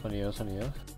Sonidos, sonidos.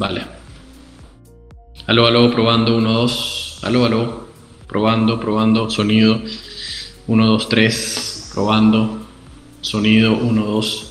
Vale. Aló, aló, probando, 1, 2. Aló, aló. Probando, probando, sonido. 1, 2, 3. Probando. Sonido, 1, 2.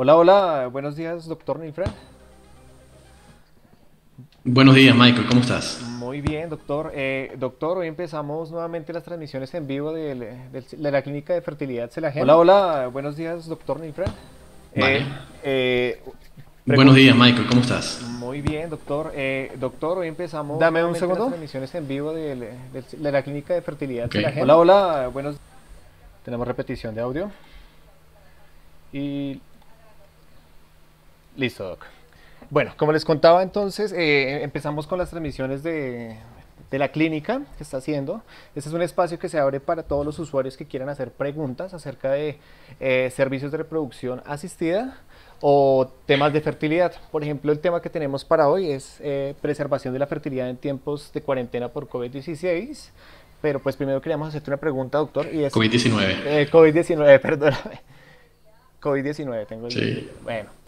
Hola, hola, buenos días, doctor Nifra. Buenos días, Michael, ¿cómo estás? Muy bien, doctor. Eh, doctor, hoy empezamos nuevamente las transmisiones en vivo de, de- de la clínica de fertilidad Celagen. Hola, hola, buenos días, doctor. Vale. Eh, eh, Buenos días, Michael, ¿cómo estás? Muy bien, doctor. Eh, doctor, hoy empezamos. Dame un segundo. Las transmisiones en vivo de, de- de la clínica de fertilidad. Hola, hola, buenos. Tenemos repetición de audio. Y. Listo, doc. Bueno, como les contaba entonces, eh, empezamos con las transmisiones de, de la clínica que está haciendo. Este es un espacio que se abre para todos los usuarios que quieran hacer preguntas acerca de eh, servicios de reproducción asistida o temas de fertilidad. Por ejemplo, el tema que tenemos para hoy es eh, preservación de la fertilidad en tiempos de cuarentena por COVID-16. Pero pues primero queríamos hacerte una pregunta, doctor, y es... COVID-19. Eh, COVID-19, perdóname. COVID-19, tengo el... Sí. Bueno.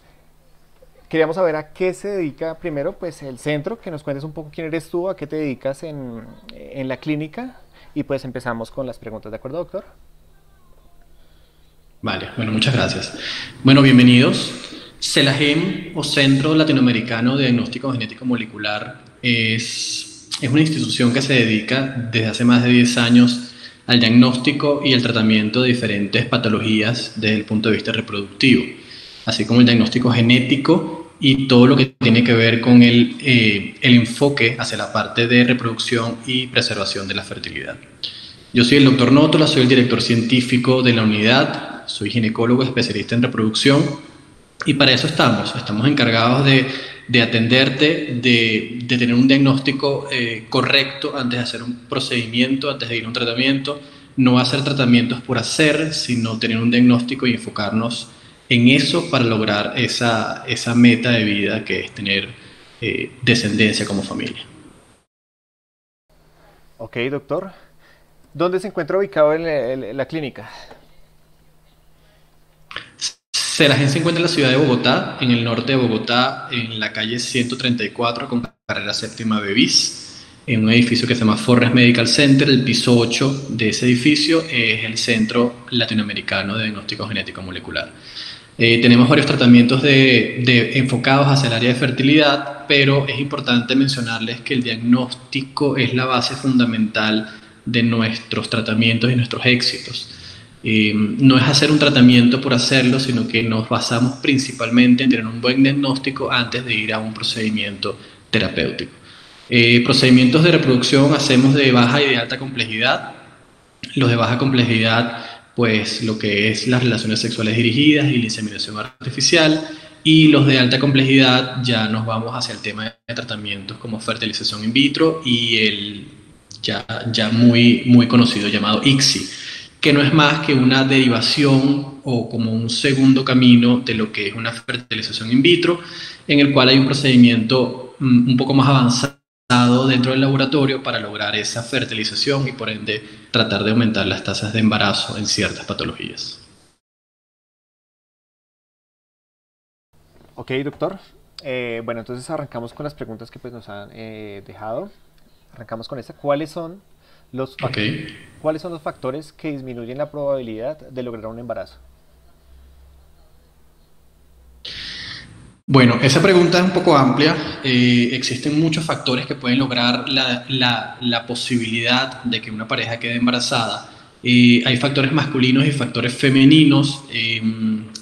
Queríamos saber a qué se dedica primero, pues el centro, que nos cuentes un poco quién eres tú, a qué te dedicas en, en la clínica y pues empezamos con las preguntas, ¿de acuerdo, doctor? Vale, bueno, muchas gracias. Bueno, bienvenidos. CELAGEM o Centro Latinoamericano de Diagnóstico Genético Molecular es, es una institución que se dedica desde hace más de 10 años al diagnóstico y el tratamiento de diferentes patologías desde el punto de vista reproductivo, así como el diagnóstico genético y todo lo que tiene que ver con el, eh, el enfoque hacia la parte de reproducción y preservación de la fertilidad. Yo soy el doctor Nótola, soy el director científico de la unidad, soy ginecólogo especialista en reproducción y para eso estamos, estamos encargados de, de atenderte, de, de, tener un diagnóstico eh, correcto antes de hacer un procedimiento, antes de ir a un tratamiento, no hacer tratamientos por hacer, sino tener un diagnóstico y enfocarnos en eso para lograr esa, esa meta de vida que es tener eh, descendencia como familia. Ok, doctor. ¿Dónde se encuentra ubicado la, clínica? Se encuentra en la ciudad de Bogotá, en el norte de Bogotá, en la calle 134 con carrera séptima Bevis, en un edificio que se llama Forrest Medical Center. El piso 8 de ese edificio es el Centro Latinoamericano de Diagnóstico Genético Molecular. Eh, tenemos varios tratamientos de, de, enfocados hacia el área de fertilidad, pero es importante mencionarles que el diagnóstico es la base fundamental de nuestros tratamientos y nuestros éxitos. Eh, no es hacer un tratamiento por hacerlo, sino que nos basamos principalmente en tener un buen diagnóstico antes de ir a un procedimiento terapéutico. Eh, procedimientos de reproducción hacemos de baja y de alta complejidad. Los de baja complejidad, pues lo que es las relaciones sexuales dirigidas y la inseminación artificial. Y los de alta complejidad ya nos vamos hacia el tema de tratamientos como fertilización in vitro y el ya, ya muy, muy conocido llamado ICSI que no es más que una derivación o como un segundo camino de lo que es una fertilización in vitro, en el cual hay un procedimiento un poco más avanzado dentro del laboratorio para lograr esa fertilización y por ende tratar de aumentar las tasas de embarazo en ciertas patologías. Ok, doctor. Eh, bueno, entonces arrancamos con las preguntas que pues, nos han eh, dejado. Arrancamos con esta. ¿Cuáles son los okay. ¿Cuáles son los factores que disminuyen la probabilidad de lograr un embarazo? Bueno, esa pregunta es un poco amplia. Eh, existen muchos factores que pueden lograr la, posibilidad de que una pareja quede embarazada. Eh, hay factores masculinos y factores femeninos. Eh,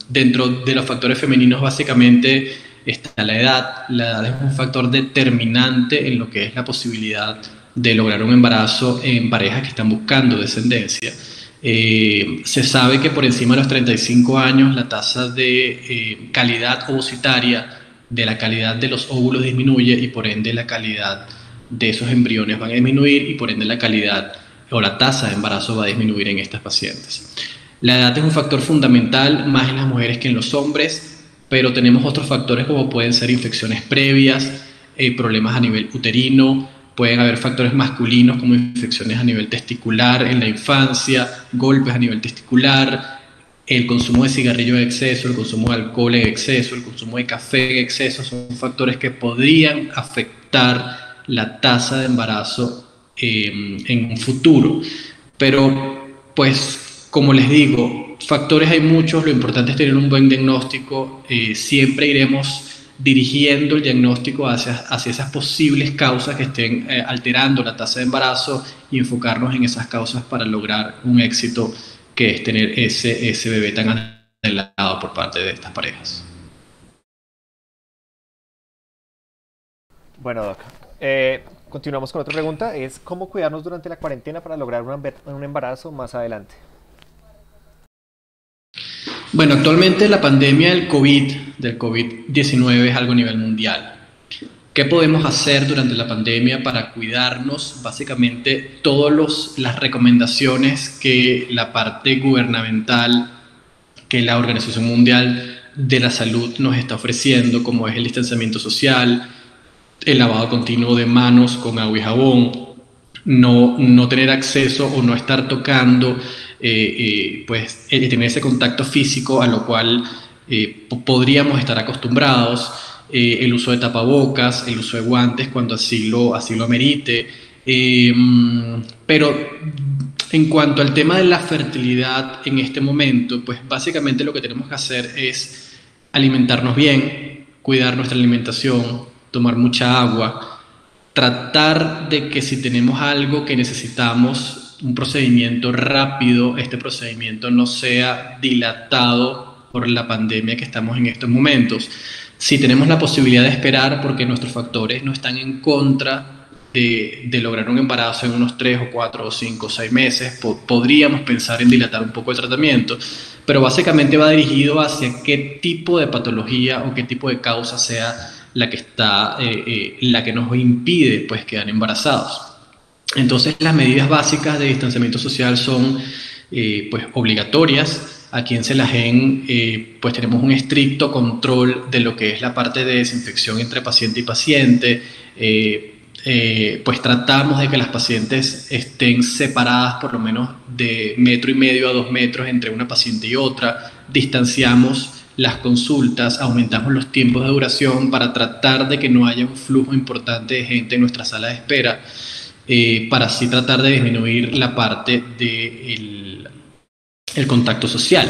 dentro de los factores femeninos, básicamente, está la edad. La edad es un factor determinante en lo que es la posibilidad de lograr un embarazo en parejas que están buscando descendencia. Eh, se sabe que por encima de los 35 años la tasa de eh, calidad ovocitaria, de la calidad de los óvulos disminuye y por ende la calidad de esos embriones van a disminuir y por ende la calidad o la tasa de embarazo va a disminuir en estas pacientes. La edad es un factor fundamental más en las mujeres que en los hombres, pero tenemos otros factores como pueden ser infecciones previas, eh, problemas a nivel uterino, pueden haber factores masculinos como infecciones a nivel testicular en la infancia, golpes a nivel testicular, el consumo de cigarrillo en exceso, el consumo de alcohol en exceso, el consumo de café en exceso, son factores que podrían afectar la tasa de embarazo eh, en un futuro. Pero, pues, como les digo, factores hay muchos, lo importante es tener un buen diagnóstico, eh, siempre iremos dirigiendo el diagnóstico hacia, hacia esas posibles causas que estén eh, alterando la tasa de embarazo y enfocarnos en esas causas para lograr un éxito que es tener ese, ese bebé tan anhelado por parte de estas parejas. Bueno, Doc. Eh, continuamos con otra pregunta. Es cómo cuidarnos durante la cuarentena para lograr un embarazo más adelante. Bueno, actualmente la pandemia del COVID, del COVID-19 es algo a nivel mundial. ¿Qué podemos hacer durante la pandemia para cuidarnos? Básicamente, todas las recomendaciones que la parte gubernamental, que la Organización Mundial de la Salud nos está ofreciendo, como es el distanciamiento social, el lavado continuo de manos con agua y jabón, no, no tener acceso o no estar tocando eh, eh, pues, tener ese contacto físico a lo cual eh, podríamos estar acostumbrados, el uso de tapabocas, el uso de guantes cuando así lo, así lo amerite. pero en cuanto al tema de la fertilidad en este momento, pues básicamente lo que tenemos que hacer es alimentarnos bien, cuidar nuestra alimentación, tomar mucha agua, tratar de que si tenemos algo que necesitamos un procedimiento rápido, este procedimiento no sea dilatado por la pandemia que estamos en estos momentos. Si tenemos la posibilidad de esperar porque nuestros factores no están en contra de, lograr un embarazo en unos 3 o 4 o 5 o 6 meses, podríamos pensar en dilatar un poco el tratamiento, pero básicamente va dirigido hacia qué tipo de patología o qué tipo de causa sea la que está, eh, eh, la que nos impide pues quedar embarazados. Entonces las medidas básicas de distanciamiento social son eh, pues, obligatorias. Aquí en Celagen eh, pues tenemos un estricto control de lo que es la parte de desinfección entre paciente y paciente. Eh, pues tratamos de que las pacientes estén separadas por lo menos de metro y medio a dos metros entre una paciente y otra. Distanciamos las consultas, aumentamos los tiempos de duración para tratar de que no haya un flujo importante de gente en nuestra sala de espera. Eh, para así tratar de disminuir la parte del el contacto social.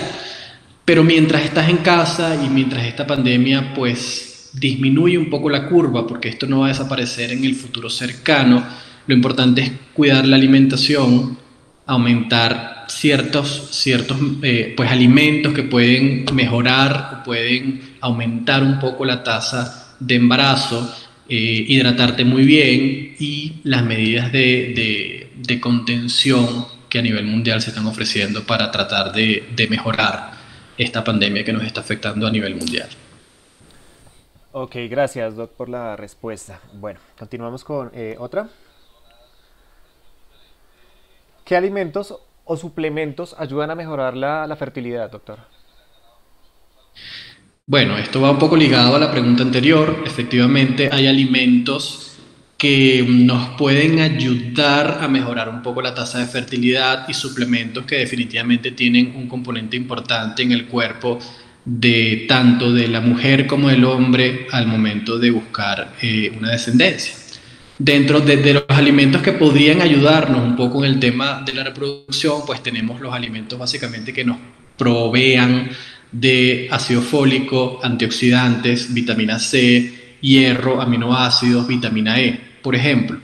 Pero mientras estás en casa y mientras esta pandemia pues disminuye un poco la curva, porque esto no va a desaparecer en el futuro cercano, lo importante es cuidar la alimentación, aumentar ciertos, ciertos eh, pues, alimentos que pueden mejorar o pueden aumentar un poco la tasa de embarazo, eh, hidratarte muy bien y las medidas de, de, contención que a nivel mundial se están ofreciendo para tratar de, de, mejorar esta pandemia que nos está afectando a nivel mundial. Ok, gracias Doc por la respuesta. Bueno, continuamos con eh, otra. ¿Qué alimentos o suplementos ayudan a mejorar la, la fertilidad, doctor? Bueno, esto va un poco ligado a la pregunta anterior. Efectivamente, hay alimentos que nos pueden ayudar a mejorar un poco la tasa de fertilidad y suplementos que definitivamente tienen un componente importante en el cuerpo de tanto de la mujer como del hombre al momento de buscar eh, una descendencia. Dentro de, de, los alimentos que podrían ayudarnos un poco en el tema de la reproducción, pues tenemos los alimentos básicamente que nos provean de ácido fólico, antioxidantes, vitamina C, hierro, aminoácidos, vitamina E. Por ejemplo,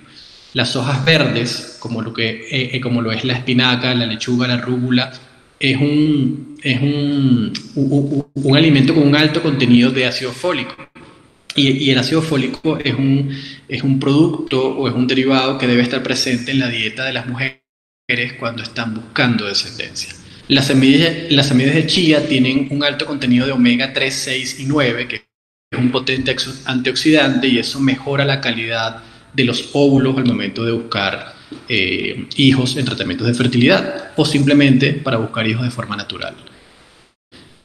las hojas verdes, como lo, que, eh, eh, como lo es la espinaca, la lechuga, la rúgula, es, un, es un, un, alimento con un alto contenido de ácido fólico. Y, y, el ácido fólico es un, es un producto o es un derivado que debe estar presente en la dieta de las mujeres cuando están buscando descendencia. Las semillas, las semillas de chía tienen un alto contenido de omega 3, 6 y 9, que es un potente antioxidante y eso mejora la calidad de los óvulos al momento de buscar eh, hijos en tratamientos de fertilidad o simplemente para buscar hijos de forma natural.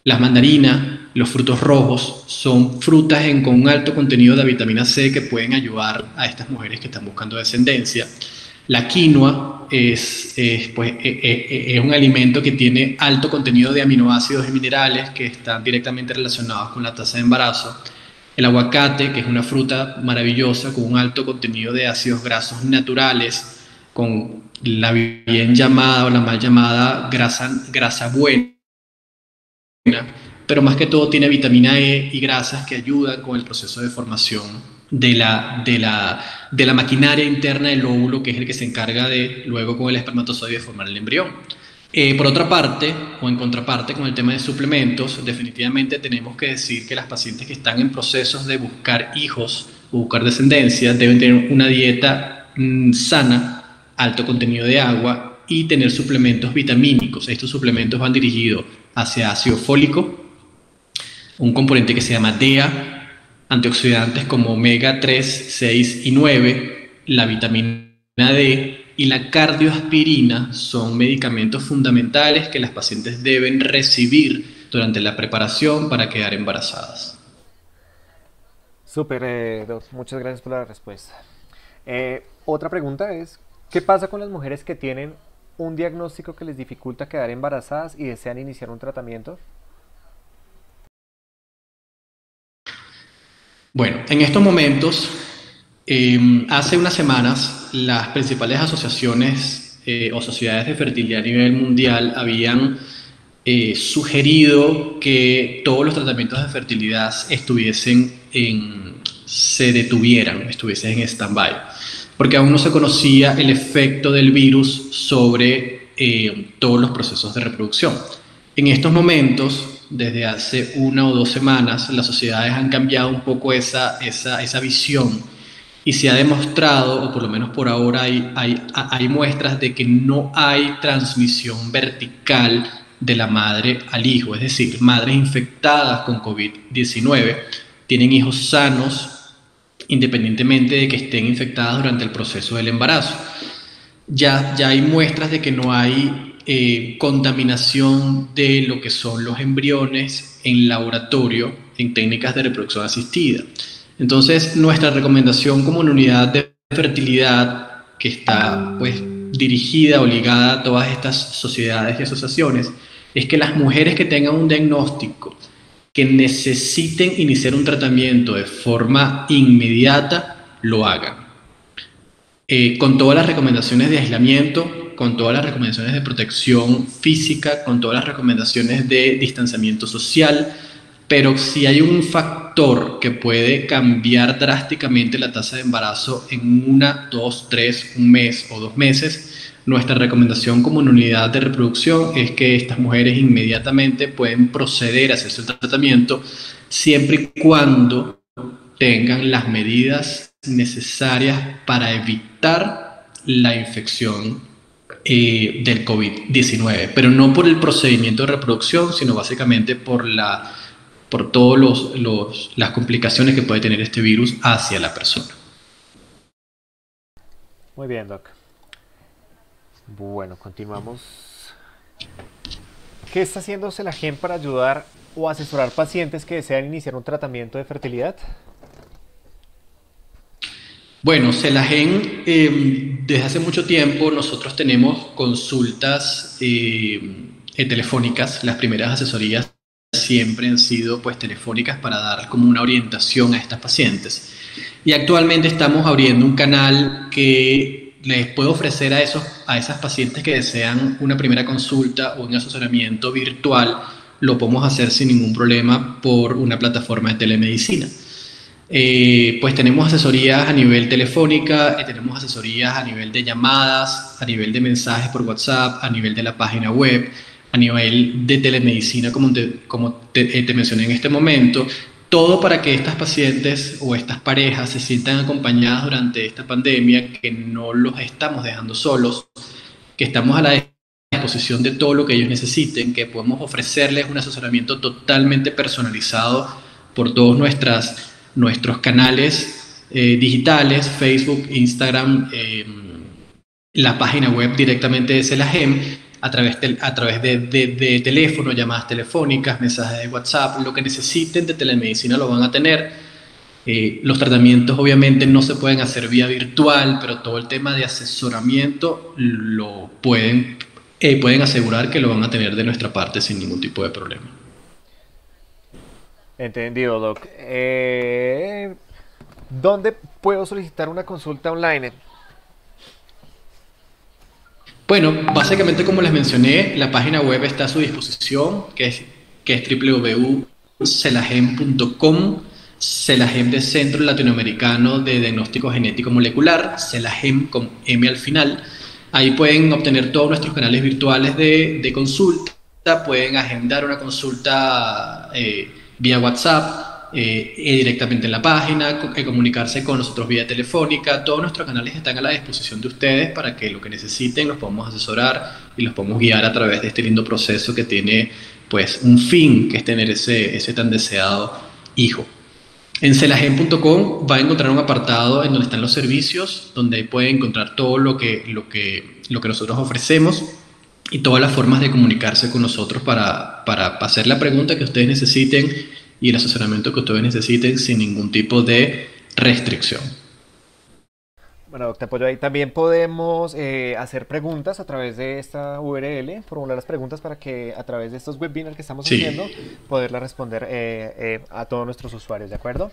Las mandarinas, los frutos rojos, son frutas con un alto contenido de vitamina C que pueden ayudar a estas mujeres que están buscando descendencia. La quinoa es, pues, e, e, e, es, un alimento que tiene alto contenido de aminoácidos y minerales que están directamente relacionados con la tasa de embarazo. El aguacate, que es una fruta maravillosa con un alto contenido de ácidos grasos naturales, con la bien llamada o la mal llamada grasa, grasa buena, pero más que todo tiene vitamina E y grasas que ayudan con el proceso de formación de la, de la, de la maquinaria interna del óvulo, que es el que se encarga de, luego con el espermatozoide, de formar el embrión. Eh, por otra parte, o en contraparte con el tema de suplementos, definitivamente tenemos que decir que las pacientes que están en procesos de buscar hijos o buscar descendencia deben tener una dieta mm, sana, alto contenido de agua y tener suplementos vitamínicos. Estos suplementos van dirigidos hacia ácido fólico, un componente que se llama DEA, antioxidantes como omega 3, 6 y 9, la vitamina D y la cardioaspirina son medicamentos fundamentales que las pacientes deben recibir durante la preparación para quedar embarazadas. Súper, eh, muchas gracias por la respuesta. Eh, otra pregunta es, ¿qué pasa con las mujeres que tienen un diagnóstico que les dificulta quedar embarazadas y desean iniciar un tratamiento? Bueno, en estos momentos Em, hace unas semanas, las principales asociaciones eh, o sociedades de fertilidad a nivel mundial habían eh, sugerido que todos los tratamientos de fertilidad estuviesen en, se detuvieran, estuviesen en stand-by, porque aún no se conocía el efecto del virus sobre eh, todos los procesos de reproducción. En estos momentos, desde hace una o dos semanas, las sociedades han cambiado un poco esa, esa, esa visión y se ha demostrado, o por lo menos por ahora hay, hay, hay muestras de que no hay transmisión vertical de la madre al hijo, es decir, madres infectadas con COVID-19 tienen hijos sanos independientemente de que estén infectadas durante el proceso del embarazo. Ya, ya hay muestras de que no hay eh, contaminación de lo que son los embriones en laboratorio en técnicas de reproducción asistida. Entonces, nuestra recomendación como una unidad de fertilidad que está pues dirigida o ligada a todas estas sociedades y asociaciones es que las mujeres que tengan un diagnóstico que necesiten iniciar un tratamiento de forma inmediata, lo hagan. Eh, con todas las recomendaciones de aislamiento, con todas las recomendaciones de protección física, con todas las recomendaciones de distanciamiento social, pero si hay un factor que puede cambiar drásticamente la tasa de embarazo en una, dos, tres, un mes o dos meses, nuestra recomendación como unidad de reproducción es que estas mujeres inmediatamente pueden proceder a hacerse el tratamiento siempre y cuando tengan las medidas necesarias para evitar la infección eh, del COVID-19, pero no por el procedimiento de reproducción, sino básicamente por la por todas las complicaciones que puede tener este virus hacia la persona. Muy bien, Doc. Bueno, continuamos. ¿Qué está haciendo Celagen para ayudar o asesorar pacientes que desean iniciar un tratamiento de fertilidad? Bueno, Celagen, em, desde hace mucho tiempo nosotros tenemos consultas em, telefónicas, las primeras asesorías siempre han sido pues telefónicas para dar como una orientación a estas pacientes. Y actualmente estamos abriendo un canal que les puede ofrecer a, esos, a esas pacientes que desean una primera consulta o un asesoramiento virtual, lo podemos hacer sin ningún problema por una plataforma de telemedicina. Eh, pues tenemos asesorías a nivel telefónica, eh, tenemos asesorías a nivel de llamadas, a nivel de mensajes por WhatsApp, a nivel de la página web, a nivel de telemedicina, como te, como eh, te, mencioné en este momento, todo para que estas pacientes o estas parejas se sientan acompañadas durante esta pandemia, que no los estamos dejando solos, que estamos a la disposición de todo lo que ellos necesiten, que podemos ofrecerles un asesoramiento totalmente personalizado por todos nuestras, nuestros canales eh, digitales, Facebook, Instagram, eh, la página web directamente de Celagem a través, de, a través de, teléfono, llamadas telefónicas, mensajes de WhatsApp, lo que necesiten de telemedicina lo van a tener. Eh, los tratamientos obviamente no se pueden hacer vía virtual, pero todo el tema de asesoramiento lo pueden, pueden asegurar que lo van a tener de nuestra parte sin ningún tipo de problema. Entendido, Doc. Eh, ¿Dónde puedo solicitar una consulta online? Bueno, básicamente como les mencioné, la página web está a su disposición, que es, que es www.celagem.com, Celagem de Centro Latinoamericano de Diagnóstico Genético Molecular, Celagem con M al final. Ahí pueden obtener todos nuestros canales virtuales de, consulta, pueden agendar una consulta eh, vía WhatsApp, eh, directamente en la página, eh, comunicarse con nosotros vía telefónica. Todos nuestros canales están a la disposición de ustedes para que lo que necesiten los podamos asesorar y los podamos guiar a través de este lindo proceso que tiene pues un fin, que es tener ese, ese tan deseado hijo. En celagen.com va a encontrar un apartado en donde están los servicios, donde puede encontrar todo lo que, lo que, lo que nosotros ofrecemos y todas las formas de comunicarse con nosotros para, para hacer la pregunta que ustedes necesiten y el asesoramiento que ustedes necesiten sin ningún tipo de restricción. Bueno, doctor Pollo, ahí también podemos eh, hacer preguntas a través de esta URL, formular las preguntas para que a través de estos webinars que estamos haciendo, poderlas responder eh, eh, a todos nuestros usuarios, ¿de acuerdo?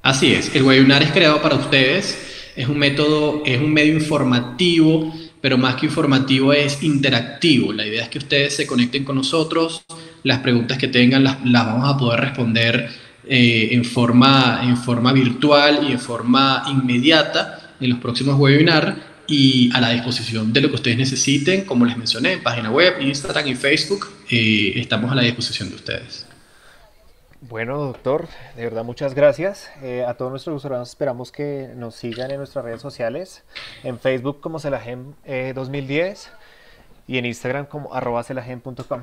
Así es, el webinar es creado para ustedes, es un método, es un medio informativo, pero más que informativo es interactivo. La idea es que ustedes se conecten con nosotros, las preguntas que tengan las, vamos a poder responder eh, en, forma, en forma virtual y en forma inmediata en los próximos webinars y a la disposición de lo que ustedes necesiten, como les mencioné, en página web, Instagram y Facebook, eh, estamos a la disposición de ustedes. Bueno, doctor, de verdad muchas gracias. Eh, a todos nuestros usuarios esperamos que nos sigan en nuestras redes sociales, en Facebook como Celagem 2010 y en Instagram como arroba celagem.com.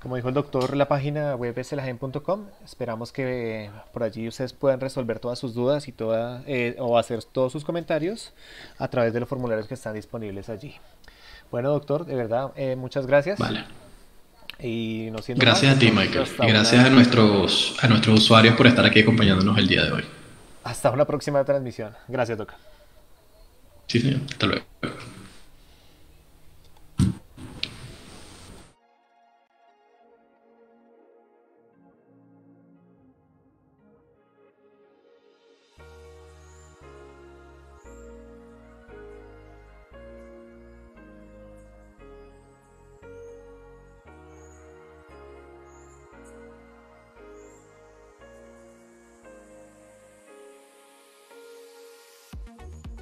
Como dijo el doctor, la página web es elagen.com. Esperamos que por allí ustedes puedan resolver todas sus dudas y toda, eh, o hacer todos sus comentarios a través de los formularios que están disponibles allí. Bueno, doctor, de verdad, eh, muchas gracias. Y no gracias a ti, Michael. Y gracias a, nuestros, a nuestros usuarios por estar aquí acompañándonos el día de hoy. Hasta una próxima transmisión. Gracias, doctor. Sí, señor. Hasta luego.